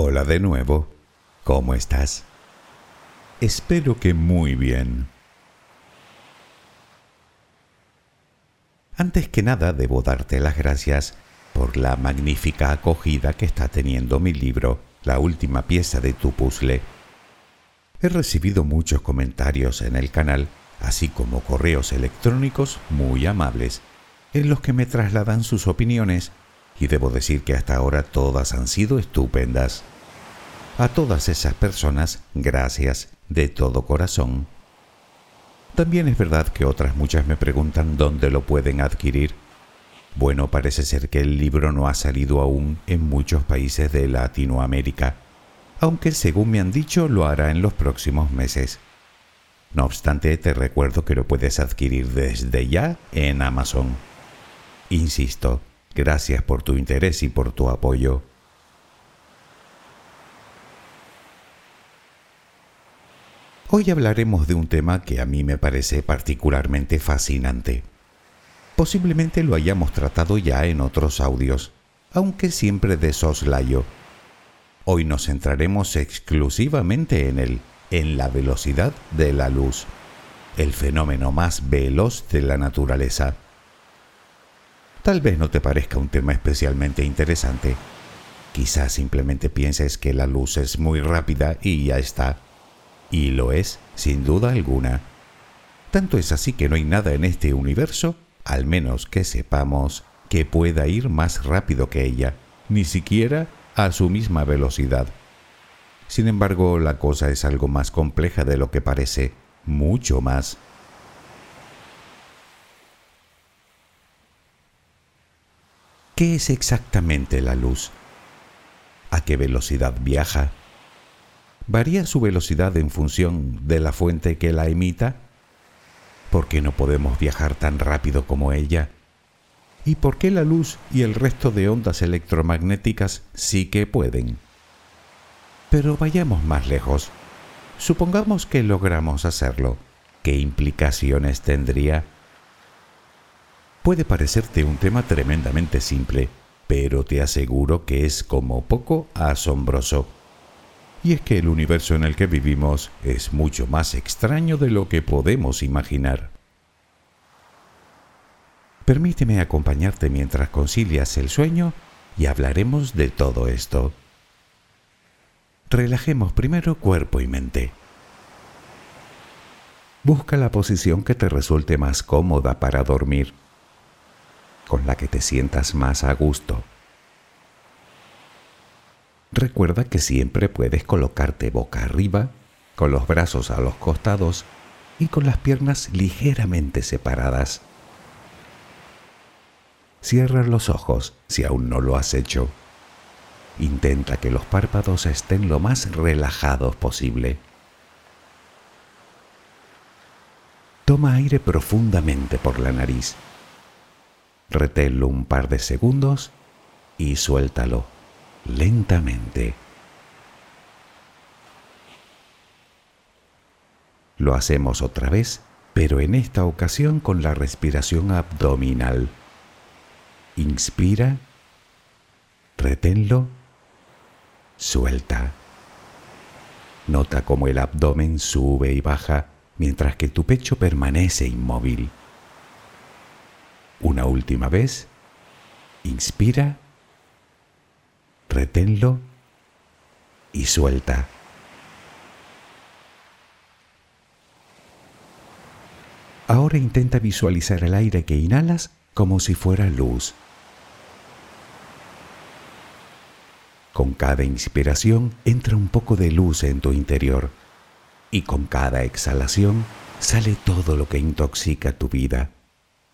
Hola de nuevo. ¿Cómo estás? Espero que muy bien. Antes que nada debo darte las gracias por la magnífica acogida que está teniendo mi libro, la última pieza de tu puzzle. He recibido muchos comentarios en el canal, así como correos electrónicos muy amables, en los que me trasladan sus opiniones y debo decir que hasta ahora todas han sido estupendas. A todas esas personas, gracias de todo corazón. También es verdad que otras muchas me preguntan dónde lo pueden adquirir. Bueno, parece ser que el libro no ha salido aún en muchos países de Latinoamérica, aunque según me han dicho lo hará en los próximos meses. No obstante, te recuerdo que lo puedes adquirir desde ya en Amazon. Insisto, Gracias por tu interés y por tu apoyo. Hoy hablaremos de un tema que a mí me parece particularmente fascinante. Posiblemente lo hayamos tratado ya en otros audios, aunque siempre de soslayo. Hoy nos centraremos exclusivamente en él, en la velocidad de la luz, el fenómeno más veloz de la naturaleza. Tal vez no te parezca un tema especialmente interesante. Quizás simplemente pienses que la luz es muy rápida y ya está. Y lo es, sin duda alguna. Tanto es así que no hay nada en este universo, al menos que sepamos, que pueda ir más rápido que ella, ni siquiera a su misma velocidad. Sin embargo, la cosa es algo más compleja de lo que parece, mucho más. ¿Qué es exactamente la luz? ¿A qué velocidad viaja? ¿Varía su velocidad en función de la fuente que la emita? ¿Por qué no podemos viajar tan rápido como ella? ¿Y por qué la luz y el resto de ondas electromagnéticas sí que pueden? Pero vayamos más lejos. Supongamos que logramos hacerlo. ¿Qué implicaciones tendría? Puede parecerte un tema tremendamente simple, pero te aseguro que es como poco asombroso. Y es que el universo en el que vivimos es mucho más extraño de lo que podemos imaginar. Permíteme acompañarte mientras concilias el sueño y hablaremos de todo esto. Relajemos primero cuerpo y mente. Busca la posición que te resulte más cómoda para dormir con la que te sientas más a gusto. Recuerda que siempre puedes colocarte boca arriba, con los brazos a los costados y con las piernas ligeramente separadas. Cierra los ojos si aún no lo has hecho. Intenta que los párpados estén lo más relajados posible. Toma aire profundamente por la nariz reténlo un par de segundos y suéltalo lentamente. Lo hacemos otra vez, pero en esta ocasión con la respiración abdominal. Inspira, reténlo, suelta. Nota cómo el abdomen sube y baja mientras que tu pecho permanece inmóvil. Una última vez. Inspira, reténlo y suelta. Ahora intenta visualizar el aire que inhalas como si fuera luz. Con cada inspiración entra un poco de luz en tu interior y con cada exhalación sale todo lo que intoxica tu vida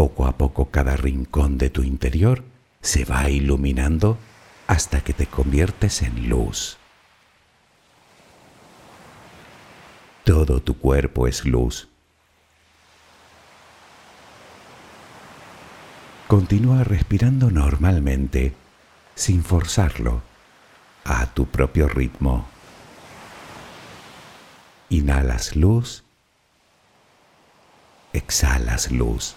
Poco a poco cada rincón de tu interior se va iluminando hasta que te conviertes en luz. Todo tu cuerpo es luz. Continúa respirando normalmente, sin forzarlo, a tu propio ritmo. Inhalas luz, exhalas luz.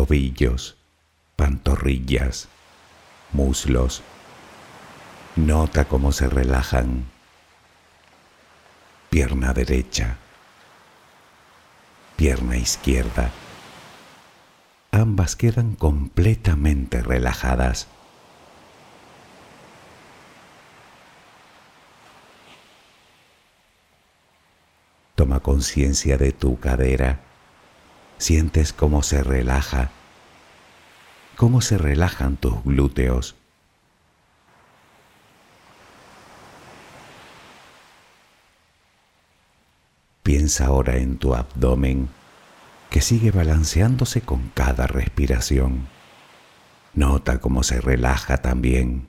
tobillos, pantorrillas, muslos. Nota cómo se relajan. Pierna derecha, pierna izquierda. Ambas quedan completamente relajadas. Toma conciencia de tu cadera Sientes cómo se relaja, cómo se relajan tus glúteos. Piensa ahora en tu abdomen que sigue balanceándose con cada respiración. Nota cómo se relaja también.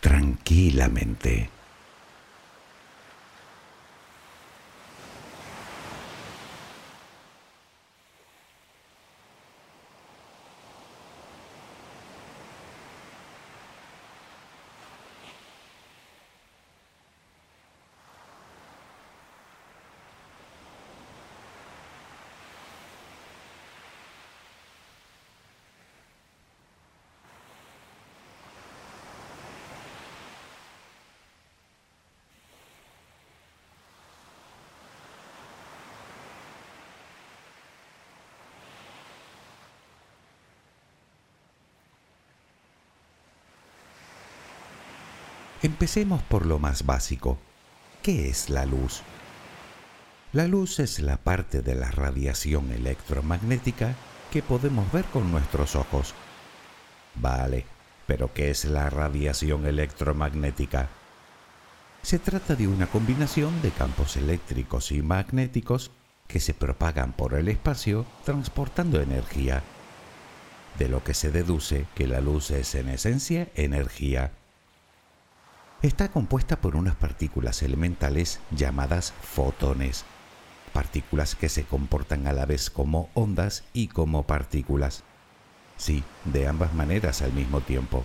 tranquilamente. Empecemos por lo más básico. ¿Qué es la luz? La luz es la parte de la radiación electromagnética que podemos ver con nuestros ojos. Vale, pero ¿qué es la radiación electromagnética? Se trata de una combinación de campos eléctricos y magnéticos que se propagan por el espacio transportando energía, de lo que se deduce que la luz es en esencia energía está compuesta por unas partículas elementales llamadas fotones, partículas que se comportan a la vez como ondas y como partículas. Sí, de ambas maneras al mismo tiempo.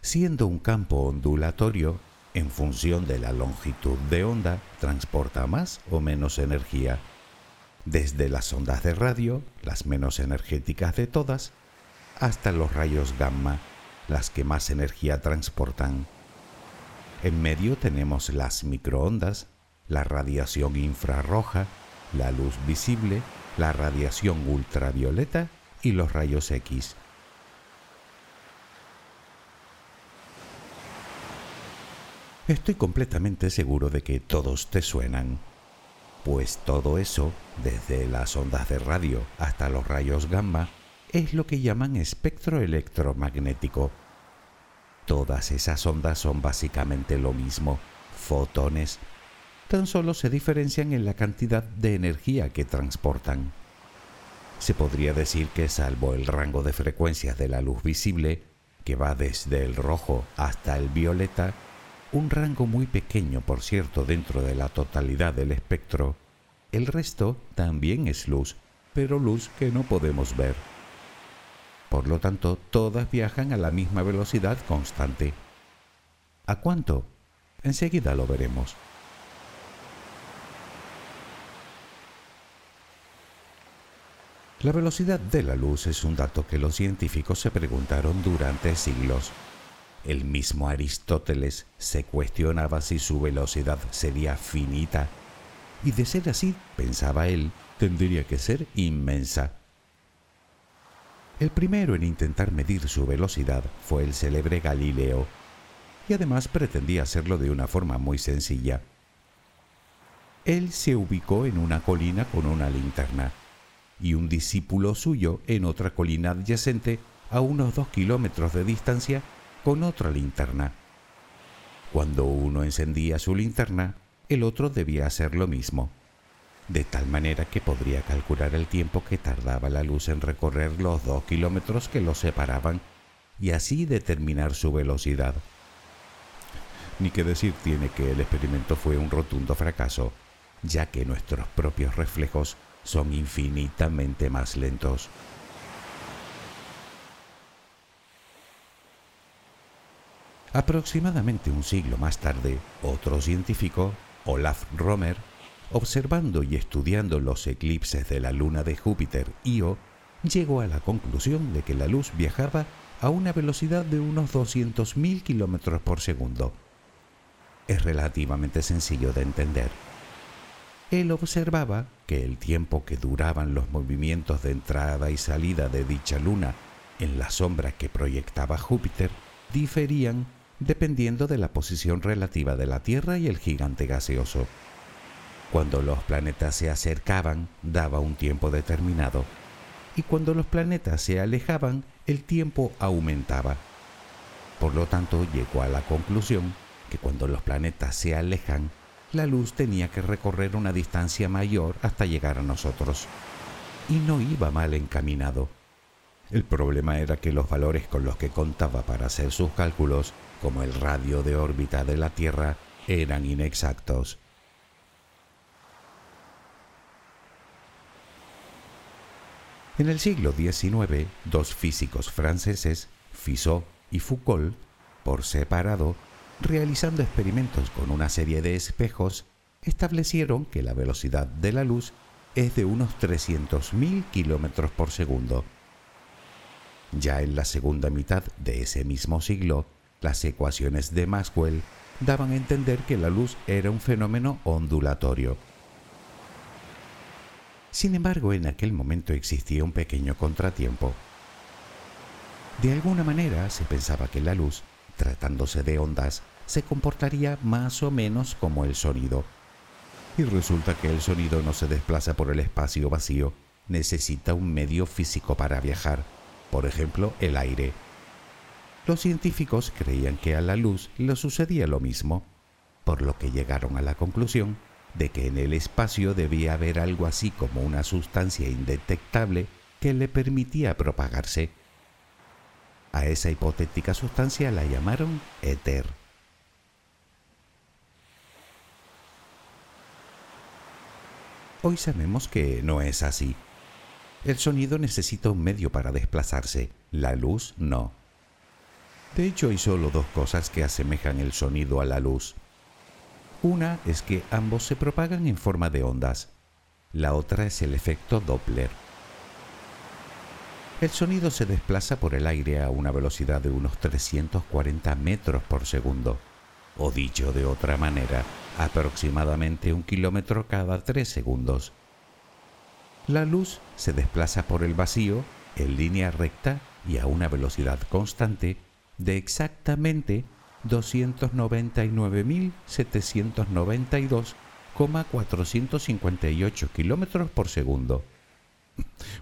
Siendo un campo ondulatorio, en función de la longitud de onda, transporta más o menos energía, desde las ondas de radio, las menos energéticas de todas, hasta los rayos gamma, las que más energía transportan. En medio tenemos las microondas, la radiación infrarroja, la luz visible, la radiación ultravioleta y los rayos X. Estoy completamente seguro de que todos te suenan, pues todo eso, desde las ondas de radio hasta los rayos gamma, es lo que llaman espectro electromagnético Todas esas ondas son básicamente lo mismo, fotones. Tan solo se diferencian en la cantidad de energía que transportan. Se podría decir que salvo el rango de frecuencias de la luz visible, que va desde el rojo hasta el violeta, un rango muy pequeño, por cierto, dentro de la totalidad del espectro, el resto también es luz, pero luz que no podemos ver. Por lo tanto, todas viajan a la misma velocidad constante. ¿A cuánto? Enseguida lo veremos. La velocidad de la luz es un dato que los científicos se preguntaron durante siglos. El mismo Aristóteles se cuestionaba si su velocidad sería finita, y de ser así, pensaba él, tendría que ser inmensa. El primero en intentar medir su velocidad fue el célebre Galileo, y además pretendía hacerlo de una forma muy sencilla. Él se ubicó en una colina con una linterna, y un discípulo suyo en otra colina adyacente a unos dos kilómetros de distancia con otra linterna. Cuando uno encendía su linterna, el otro debía hacer lo mismo de tal manera que podría calcular el tiempo que tardaba la luz en recorrer los dos kilómetros que los separaban y así determinar su velocidad. Ni que decir tiene que el experimento fue un rotundo fracaso, ya que nuestros propios reflejos son infinitamente más lentos. Aproximadamente un siglo más tarde, otro científico, Olaf Romer, observando y estudiando los eclipses de la luna de Júpiter, Io, llegó a la conclusión de que la luz viajaba a una velocidad de unos 200.000 kilómetros por segundo. Es relativamente sencillo de entender. Él observaba que el tiempo que duraban los movimientos de entrada y salida de dicha luna en la sombra que proyectaba Júpiter diferían dependiendo de la posición relativa de la Tierra y el gigante gaseoso. Cuando los planetas se acercaban, daba un tiempo determinado, y cuando los planetas se alejaban, el tiempo aumentaba. Por lo tanto, llegó a la conclusión que cuando los planetas se alejan, la luz tenía que recorrer una distancia mayor hasta llegar a nosotros. Y no iba mal encaminado. El problema era que los valores con los que contaba para hacer sus cálculos, como el radio de órbita de la Tierra, eran inexactos. En el siglo XIX, dos físicos franceses, Fizeau y Foucault, por separado, realizando experimentos con una serie de espejos, establecieron que la velocidad de la luz es de unos 300.000 kilómetros por segundo. Ya en la segunda mitad de ese mismo siglo, las ecuaciones de Maxwell daban a entender que la luz era un fenómeno ondulatorio. Sin embargo, en aquel momento existía un pequeño contratiempo. De alguna manera se pensaba que la luz, tratándose de ondas, se comportaría más o menos como el sonido. Y resulta que el sonido no se desplaza por el espacio vacío, necesita un medio físico para viajar, por ejemplo el aire. Los científicos creían que a la luz le sucedía lo mismo, por lo que llegaron a la conclusión de que en el espacio debía haber algo así como una sustancia indetectable que le permitía propagarse. A esa hipotética sustancia la llamaron éter. Hoy sabemos que no es así. El sonido necesita un medio para desplazarse, la luz no. De hecho, hay solo dos cosas que asemejan el sonido a la luz. Una es que ambos se propagan en forma de ondas. La otra es el efecto Doppler. El sonido se desplaza por el aire a una velocidad de unos 340 metros por segundo, o dicho de otra manera, aproximadamente un kilómetro cada tres segundos. La luz se desplaza por el vacío en línea recta y a una velocidad constante de exactamente 299.792,458 kilómetros por segundo.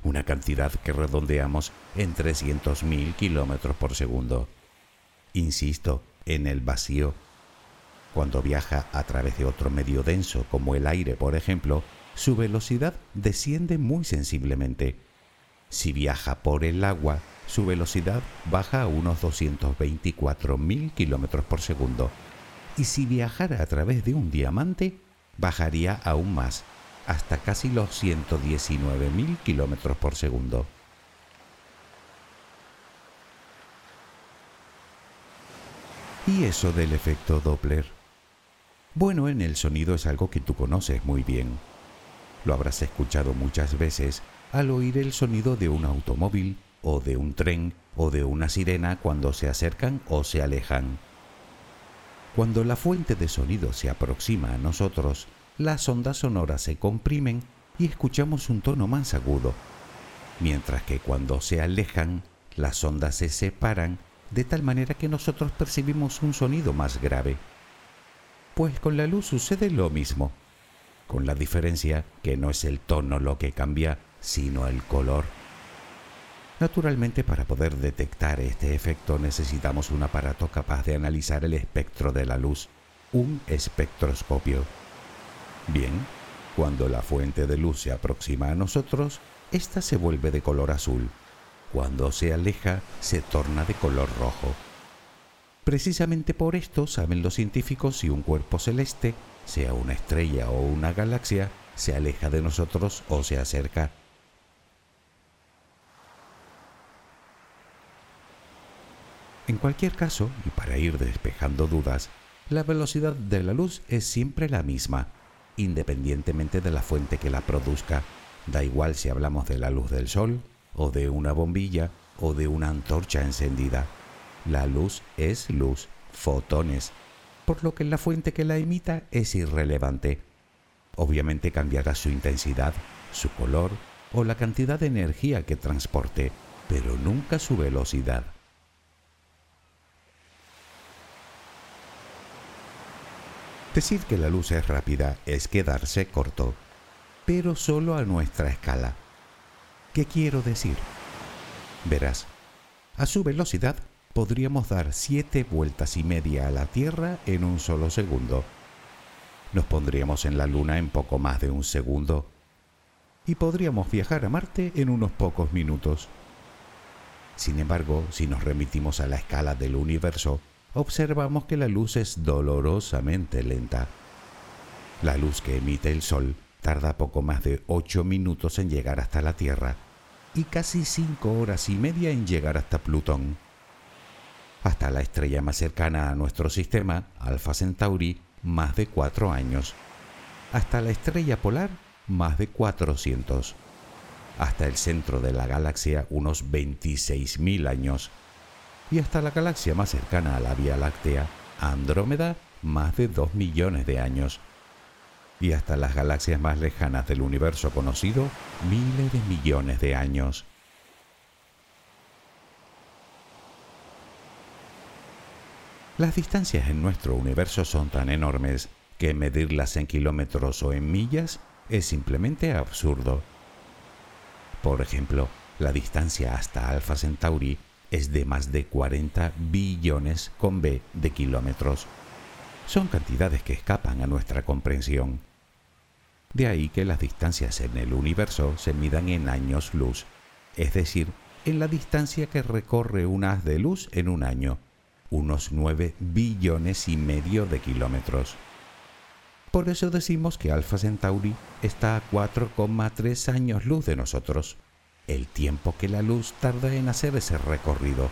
Una cantidad que redondeamos en 300.000 kilómetros por segundo. Insisto, en el vacío. Cuando viaja a través de otro medio denso, como el aire, por ejemplo, su velocidad desciende muy sensiblemente. Si viaja por el agua, su velocidad baja a unos 224.000 kilómetros por segundo. Y si viajara a través de un diamante, bajaría aún más, hasta casi los 119.000 kilómetros por segundo. ¿Y eso del efecto Doppler? Bueno, en el sonido es algo que tú conoces muy bien. Lo habrás escuchado muchas veces al oír el sonido de un automóvil o de un tren o de una sirena cuando se acercan o se alejan. Cuando la fuente de sonido se aproxima a nosotros, las ondas sonoras se comprimen y escuchamos un tono más agudo, mientras que cuando se alejan, las ondas se separan de tal manera que nosotros percibimos un sonido más grave. Pues con la luz sucede lo mismo, con la diferencia que no es el tono lo que cambia, sino el color. Naturalmente, para poder detectar este efecto necesitamos un aparato capaz de analizar el espectro de la luz, un espectroscopio. Bien, cuando la fuente de luz se aproxima a nosotros, ésta se vuelve de color azul. Cuando se aleja, se torna de color rojo. Precisamente por esto saben los científicos si un cuerpo celeste, sea una estrella o una galaxia, se aleja de nosotros o se acerca En cualquier caso, y para ir despejando dudas, la velocidad de la luz es siempre la misma, independientemente de la fuente que la produzca. Da igual si hablamos de la luz del sol, o de una bombilla, o de una antorcha encendida. La luz es luz, fotones, por lo que la fuente que la emita es irrelevante. Obviamente cambiará su intensidad, su color o la cantidad de energía que transporte, pero nunca su velocidad. Decir que la luz es rápida es quedarse corto, pero solo a nuestra escala. ¿Qué quiero decir? Verás, a su velocidad podríamos dar siete vueltas y media a la Tierra en un solo segundo. Nos pondríamos en la Luna en poco más de un segundo y podríamos viajar a Marte en unos pocos minutos. Sin embargo, si nos remitimos a la escala del universo, observamos que la luz es dolorosamente lenta. La luz que emite el Sol tarda poco más de 8 minutos en llegar hasta la Tierra y casi 5 horas y media en llegar hasta Plutón. Hasta la estrella más cercana a nuestro sistema, Alpha Centauri, más de 4 años. Hasta la estrella polar, más de 400 hasta el centro de la galaxia unos 26.000 años y hasta la galaxia más cercana a la Vía Láctea, Andrómeda, más de 2 millones de años y hasta las galaxias más lejanas del universo conocido, miles de millones de años. Las distancias en nuestro universo son tan enormes que medirlas en kilómetros o en millas es simplemente absurdo. Por ejemplo, la distancia hasta Alpha Centauri es de más de 40 billones con B de kilómetros. Son cantidades que escapan a nuestra comprensión. De ahí que las distancias en el universo se midan en años luz, es decir, en la distancia que recorre un haz de luz en un año, unos 9 billones y medio de kilómetros. Por eso decimos que Alpha Centauri está a 4,3 años luz de nosotros, el tiempo que la luz tarda en hacer ese recorrido.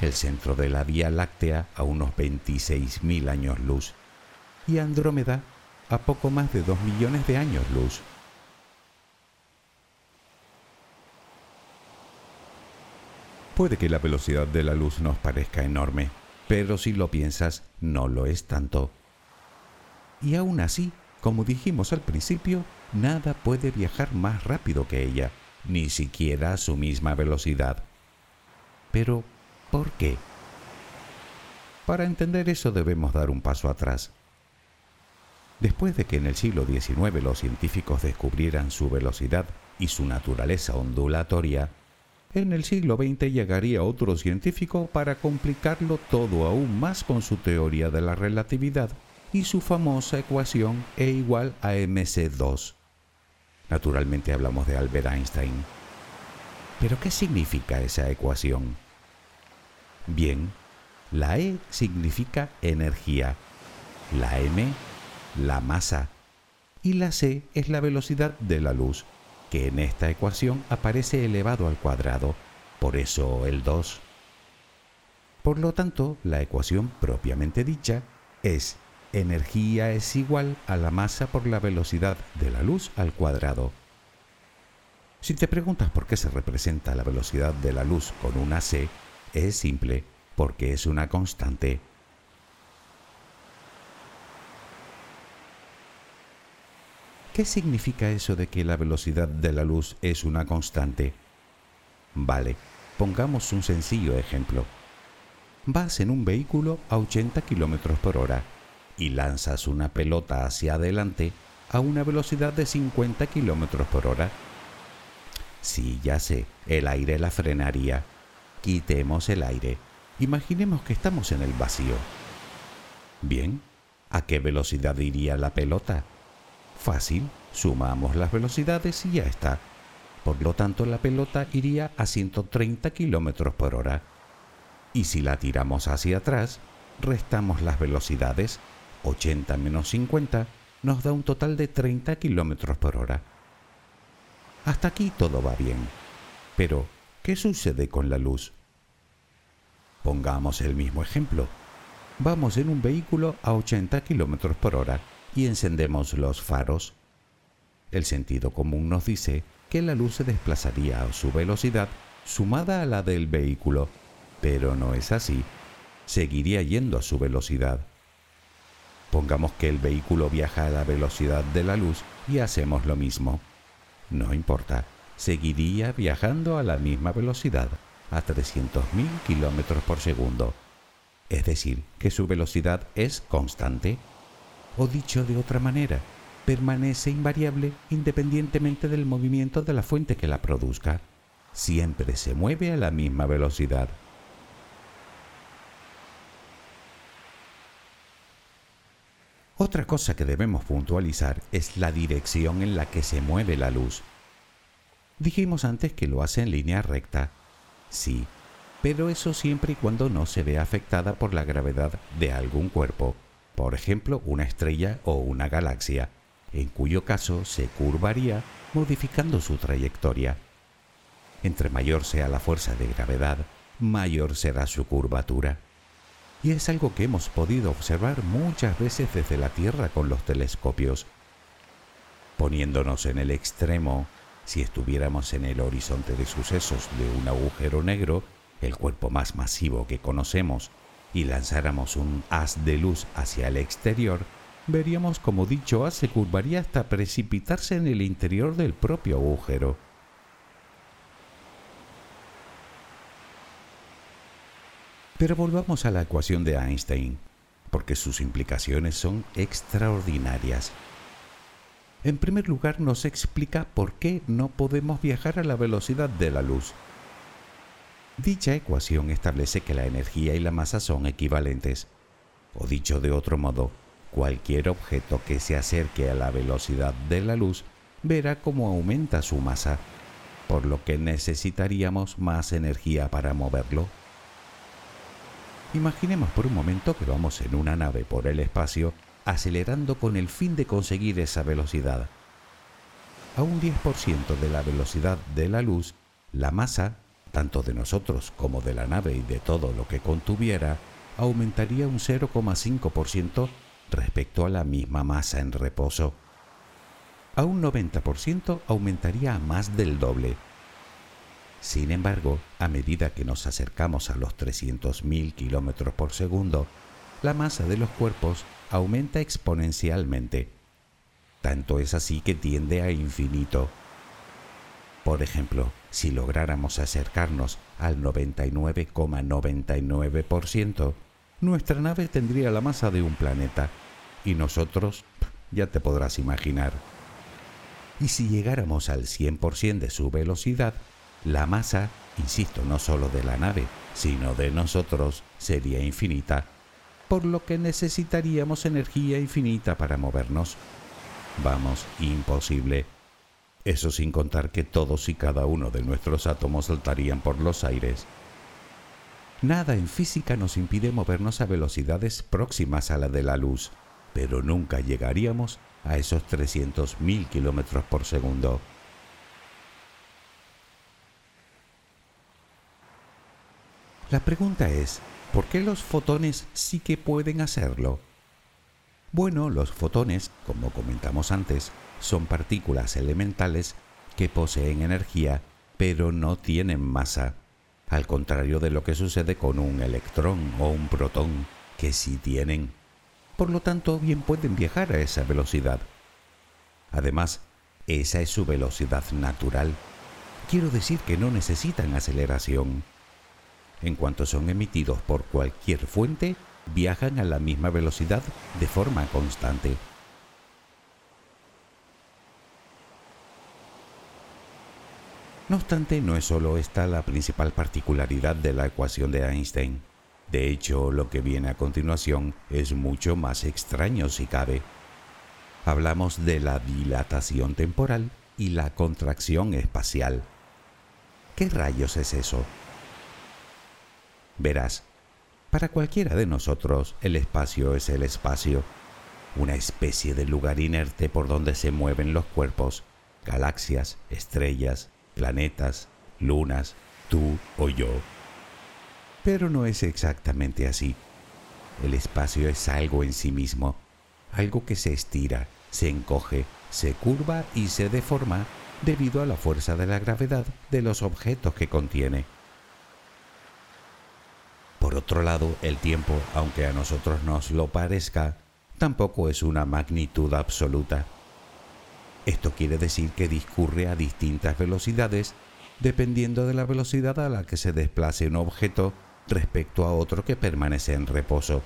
El centro de la Vía Láctea a unos 26.000 años luz y Andrómeda a poco más de 2 millones de años luz. Puede que la velocidad de la luz nos parezca enorme, pero si lo piensas, no lo es tanto y aún así, como dijimos al principio, nada puede viajar más rápido que ella, ni siquiera a su misma velocidad. Pero, ¿por qué? Para entender eso debemos dar un paso atrás. Después de que en el siglo XIX los científicos descubrieran su velocidad y su naturaleza ondulatoria, en el siglo XX llegaría otro científico para complicarlo todo aún más con su teoría de la relatividad y su famosa ecuación E igual a mc2. Naturalmente hablamos de Albert Einstein. Pero ¿qué significa esa ecuación? Bien, la E significa energía, la M la masa y la C es la velocidad de la luz, que en esta ecuación aparece elevado al cuadrado, por eso el 2. Por lo tanto, la ecuación propiamente dicha es energía es igual a la masa por la velocidad de la luz al cuadrado. Si te preguntas por qué se representa la velocidad de la luz con una c, es simple, porque es una constante. ¿Qué significa eso de que la velocidad de la luz es una constante? Vale, pongamos un sencillo ejemplo. Vas en un vehículo a 80 km por hora y lanzas una pelota hacia adelante a una velocidad de 50 km por hora. Sí, ya sé, el aire la frenaría. Quitemos el aire. Imaginemos que estamos en el vacío. Bien, ¿a qué velocidad iría la pelota? Fácil, sumamos las velocidades y ya está. Por lo tanto, la pelota iría a 130 km por hora. Y si la tiramos hacia atrás, restamos las velocidades 80 menos 50 nos da un total de 30 kilómetros por hora. Hasta aquí todo va bien. Pero, ¿qué sucede con la luz? Pongamos el mismo ejemplo. Vamos en un vehículo a 80 kilómetros por hora y encendemos los faros. El sentido común nos dice que la luz se desplazaría a su velocidad sumada a la del vehículo, pero no es así. Seguiría yendo a su velocidad. Pongamos que el vehículo viaja a la velocidad de la luz y hacemos lo mismo. No importa, seguiría viajando a la misma velocidad, a 300.000 km por segundo. Es decir, que su velocidad es constante. O dicho de otra manera, permanece invariable independientemente del movimiento de la fuente que la produzca. Siempre se mueve a la misma velocidad. Otra cosa que debemos puntualizar es la dirección en la que se mueve la luz. Dijimos antes que lo hace en línea recta. Sí, pero eso siempre y cuando no se vea afectada por la gravedad de algún cuerpo, por ejemplo una estrella o una galaxia, en cuyo caso se curvaría modificando su trayectoria. Entre mayor sea la fuerza de gravedad, mayor será su curvatura. Y es algo que hemos podido observar muchas veces desde la Tierra con los telescopios. Poniéndonos en el extremo, si estuviéramos en el horizonte de sucesos de un agujero negro, el cuerpo más masivo que conocemos, y lanzáramos un haz de luz hacia el exterior, veríamos como dicho haz se curvaría hasta precipitarse en el interior del propio agujero. Pero volvamos a la ecuación de Einstein, porque sus implicaciones son extraordinarias. En primer lugar, nos explica por qué no podemos viajar a la velocidad de la luz. Dicha ecuación establece que la energía y la masa son equivalentes, o dicho de otro modo, cualquier objeto que se acerque a la velocidad de la luz verá cómo aumenta su masa, por lo que necesitaríamos más energía para moverlo. Imaginemos por un momento que vamos en una nave por el espacio acelerando con el fin de conseguir esa velocidad. A un 10% de la velocidad de la luz, la masa tanto de nosotros como de la nave y de todo lo que contuviera, aumentaría un 0,5% respecto a la misma masa en reposo. A un 90% aumentaría a más del doble. Sin embargo, a medida que nos acercamos a los 300.000 km por segundo, la masa de los cuerpos aumenta exponencialmente. Tanto es así que tiende a infinito. Por ejemplo, si lográramos acercarnos al 99,99%, nuestra nave tendría la masa de un planeta y nosotros, ya te podrás imaginar. Y si llegáramos al 100% de su velocidad, la masa, insisto, no solo de la nave, sino de nosotros, sería infinita, por lo que necesitaríamos energía infinita para movernos. Vamos, imposible. Eso sin contar que todos y cada uno de nuestros átomos saltarían por los aires. Nada en física nos impide movernos a velocidades próximas a la de la luz, pero nunca llegaríamos a esos 300.000 kilómetros por segundo. La pregunta es, ¿por qué los fotones sí que pueden hacerlo? Bueno, los fotones, como comentamos antes, son partículas elementales que poseen energía pero no tienen masa, al contrario de lo que sucede con un electrón o un protón, que sí tienen. Por lo tanto, bien pueden viajar a esa velocidad. Además, esa es su velocidad natural. Quiero decir que no necesitan aceleración. En cuanto son emitidos por cualquier fuente, viajan a la misma velocidad de forma constante. No obstante, no es solo esta la principal particularidad de la ecuación de Einstein. De hecho, lo que viene a continuación es mucho más extraño si cabe. Hablamos de la dilatación temporal y la contracción espacial. ¿Qué rayos es eso? Verás, para cualquiera de nosotros el espacio es el espacio, una especie de lugar inerte por donde se mueven los cuerpos, galaxias, estrellas, planetas, lunas, tú o yo. Pero no es exactamente así. El espacio es algo en sí mismo, algo que se estira, se encoge, se curva y se deforma debido a la fuerza de la gravedad de los objetos que contiene. Por otro lado, el tiempo, aunque a nosotros nos lo parezca, tampoco es una magnitud absoluta. Esto quiere decir que discurre a distintas velocidades dependiendo de la velocidad a la que se desplace un objeto respecto a otro que permanece en reposo.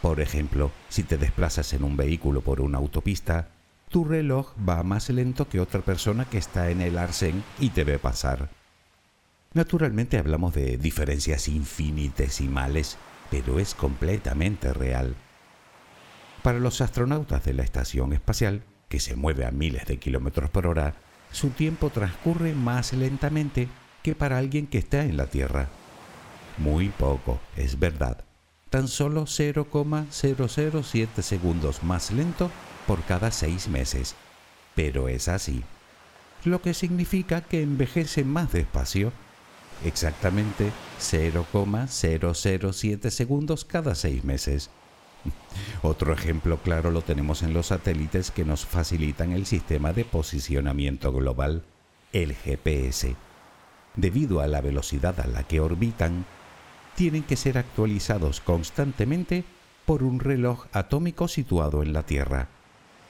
Por ejemplo, si te desplazas en un vehículo por una autopista, tu reloj va más lento que otra persona que está en el arcén y te ve pasar. Naturalmente hablamos de diferencias infinitesimales, pero es completamente real. Para los astronautas de la estación espacial, que se mueve a miles de kilómetros por hora, su tiempo transcurre más lentamente que para alguien que está en la Tierra. Muy poco, es verdad. Tan solo 0,007 segundos más lento por cada seis meses. Pero es así. Lo que significa que envejece más despacio. Exactamente 0,007 segundos cada seis meses. Otro ejemplo claro lo tenemos en los satélites que nos facilitan el sistema de posicionamiento global, el GPS. Debido a la velocidad a la que orbitan, tienen que ser actualizados constantemente por un reloj atómico situado en la Tierra.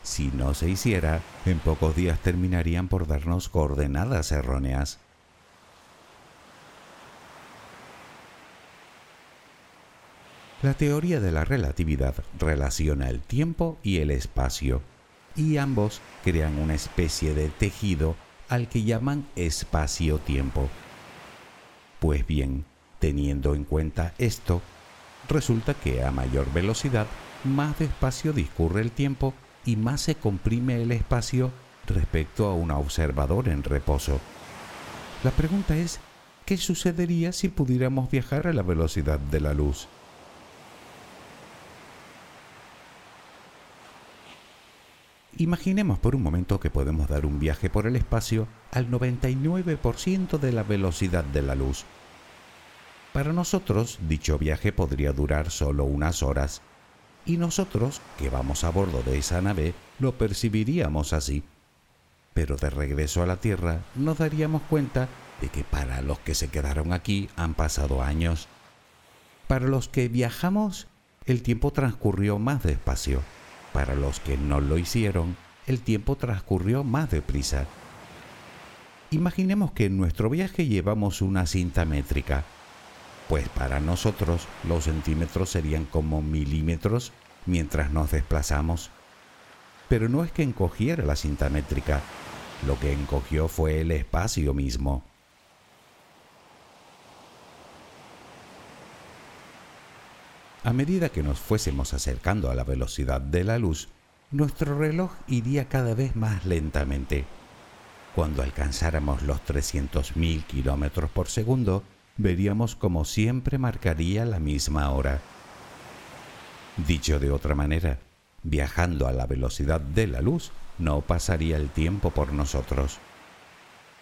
Si no se hiciera, en pocos días terminarían por darnos coordenadas erróneas. La teoría de la relatividad relaciona el tiempo y el espacio, y ambos crean una especie de tejido al que llaman espacio-tiempo. Pues bien, teniendo en cuenta esto, resulta que a mayor velocidad, más despacio discurre el tiempo y más se comprime el espacio respecto a un observador en reposo. La pregunta es, ¿qué sucedería si pudiéramos viajar a la velocidad de la luz? Imaginemos por un momento que podemos dar un viaje por el espacio al 99% de la velocidad de la luz. Para nosotros, dicho viaje podría durar solo unas horas, y nosotros, que vamos a bordo de esa nave, lo percibiríamos así. Pero de regreso a la Tierra nos daríamos cuenta de que para los que se quedaron aquí han pasado años. Para los que viajamos, el tiempo transcurrió más despacio. Para los que no lo hicieron, el tiempo transcurrió más deprisa. Imaginemos que en nuestro viaje llevamos una cinta métrica, pues para nosotros los centímetros serían como milímetros mientras nos desplazamos. Pero no es que encogiera la cinta métrica, lo que encogió fue el espacio mismo. A medida que nos fuésemos acercando a la velocidad de la luz, nuestro reloj iría cada vez más lentamente. Cuando alcanzáramos los 300.000 kilómetros por segundo, veríamos como siempre marcaría la misma hora. Dicho de otra manera, viajando a la velocidad de la luz, no pasaría el tiempo por nosotros.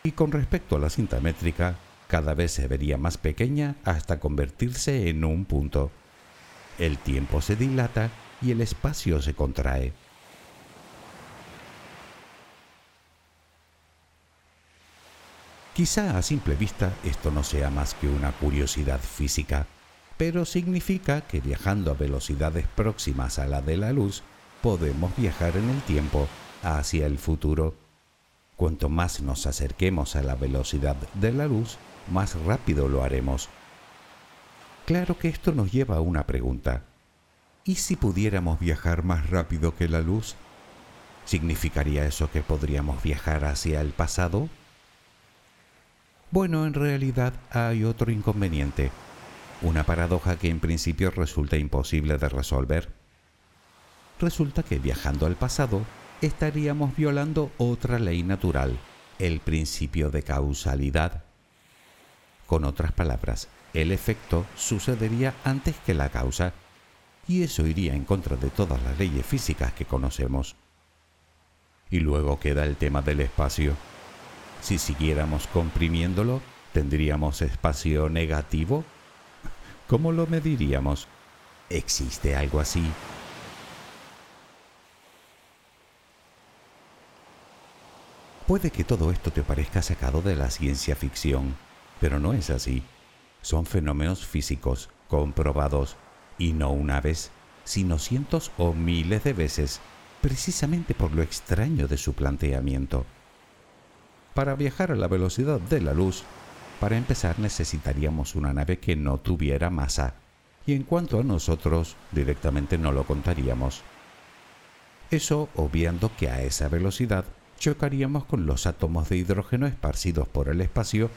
Y con respecto a la cinta métrica, cada vez se vería más pequeña hasta convertirse en un punto el tiempo se dilata y el espacio se contrae. Quizá a simple vista esto no sea más que una curiosidad física, pero significa que viajando a velocidades próximas a la de la luz, podemos viajar en el tiempo hacia el futuro. Cuanto más nos acerquemos a la velocidad de la luz, más rápido lo haremos Claro que esto nos lleva a una pregunta. ¿Y si pudiéramos viajar más rápido que la luz? ¿Significaría eso que podríamos viajar hacia el pasado? Bueno, en realidad hay otro inconveniente, una paradoja que en principio resulta imposible de resolver. Resulta que viajando al pasado estaríamos violando otra ley natural, el principio de causalidad. Con otras palabras, el efecto sucedería antes que la causa, y eso iría en contra de todas las leyes físicas que conocemos. Y luego queda el tema del espacio. Si siguiéramos comprimiéndolo, ¿tendríamos espacio negativo? ¿Cómo lo mediríamos? ¿Existe algo así? Puede que todo esto te parezca sacado de la ciencia ficción, pero no es así son fenómenos físicos comprobados y no una vez, sino cientos o miles de veces, precisamente por lo extraño de su planteamiento. Para viajar a la velocidad de la luz, para empezar necesitaríamos una nave que no tuviera masa, y en cuanto a nosotros, directamente no lo contaríamos. Eso obviando que a esa velocidad chocaríamos con los átomos de hidrógeno esparcidos por el espacio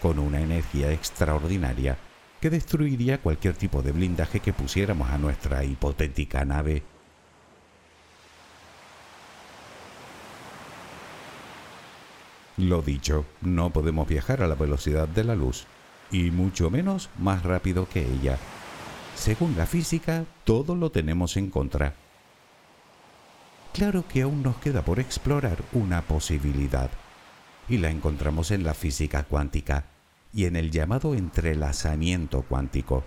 con una energía extraordinaria que destruiría cualquier tipo de blindaje que pusiéramos a nuestra hipotética nave. Lo dicho, no podemos viajar a la velocidad de la luz, y mucho menos más rápido que ella. Según la física, todo lo tenemos en contra. Claro que aún nos queda por explorar una posibilidad, y la encontramos en la física cuántica y en el llamado entrelazamiento cuántico.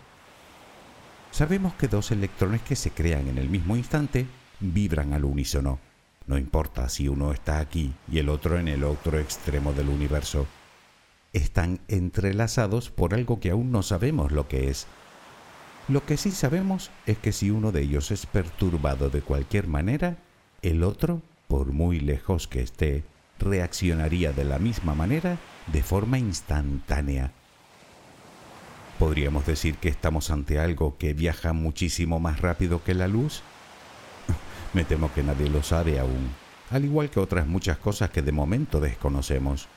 Sabemos que dos electrones que se crean en el mismo instante vibran al unísono no importa si uno está aquí y el otro en el otro extremo del universo. Están entrelazados por algo que aún no sabemos lo que es. Lo que sí sabemos es que si uno de ellos es perturbado de cualquier manera, el otro, por muy lejos que esté, reaccionaría de la misma manera de forma instantánea. ¿Podríamos decir que estamos ante algo que viaja muchísimo más rápido que la luz? Me temo que nadie lo sabe aún, al igual que otras muchas cosas que de momento desconocemos.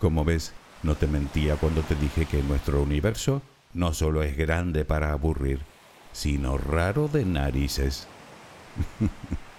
Como ves, no te mentía cuando te dije que nuestro universo no solo es grande para aburrir, sino raro de narices.